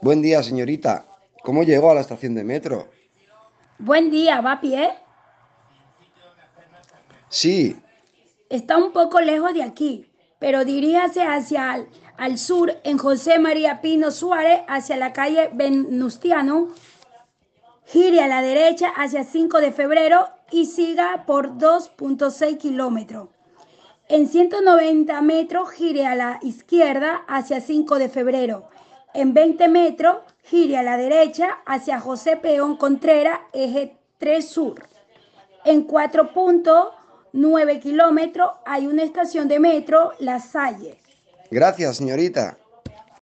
Buen día, señorita. ¿Cómo llegó a la estación de metro? Buen día, ¿va a pie? Sí. Está un poco lejos de aquí, pero diríjase hacia el al sur en José María Pino Suárez hacia la calle Venustiano. Gire a la derecha hacia 5 de febrero y siga por 2.6 kilómetros. En 190 metros gire a la izquierda hacia 5 de febrero. En 20 metros gire a la derecha hacia José Peón Contreras, eje 3 sur. En 4.9 kilómetros hay una estación de metro, La Salle. Gracias, señorita.